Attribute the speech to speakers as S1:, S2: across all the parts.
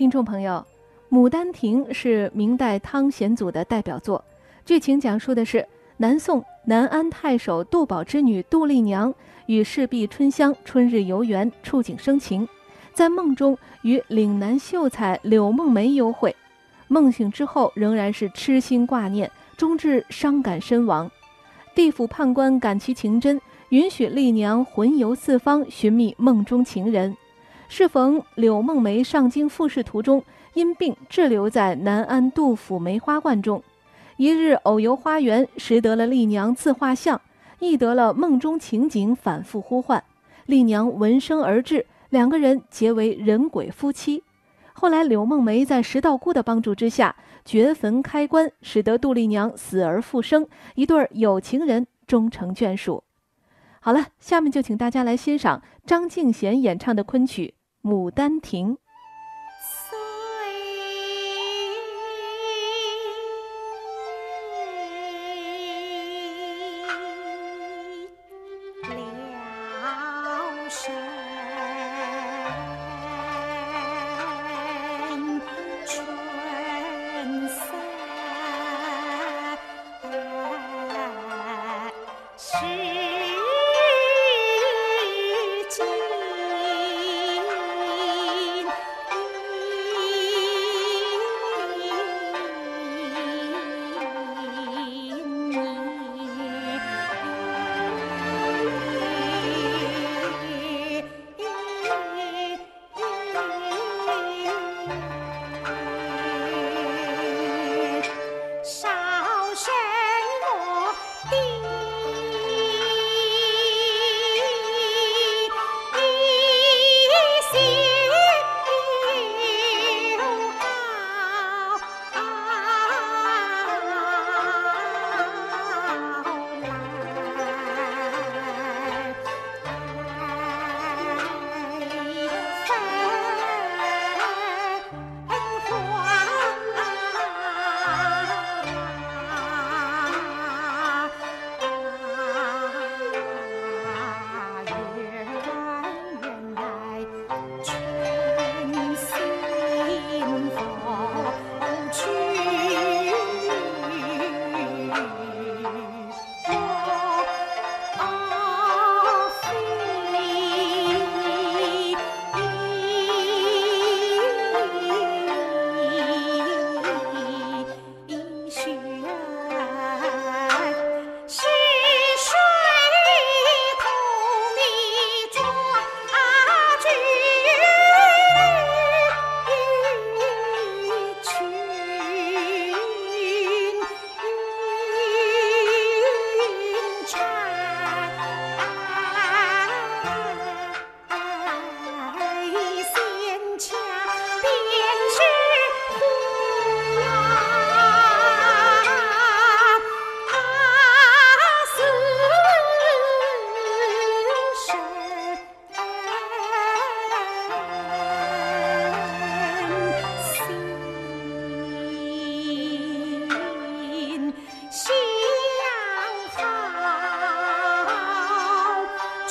S1: 听众朋友，《牡丹亭》是明代汤显祖的代表作，剧情讲述的是南宋南安太守杜宝之女杜丽娘与侍婢春香春日游园，触景生情，在梦中与岭南秀才柳梦梅幽会，梦醒之后仍然是痴心挂念，终至伤感身亡。地府判官感其情真，允许丽娘魂游四方，寻觅梦中情人。适逢柳梦梅上京复试途中，因病滞留在南安杜府梅花观中。一日偶游花园，识得了丽娘自画像，亦得了梦中情景，反复呼唤。丽娘闻声而至，两个人结为人鬼夫妻。后来柳梦梅在石道姑的帮助之下，掘坟开棺，使得杜丽娘死而复生，一对有情人终成眷属。好了，下面就请大家来欣赏张敬贤演唱的昆曲。《牡丹亭岁了生春色是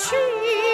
S1: 去。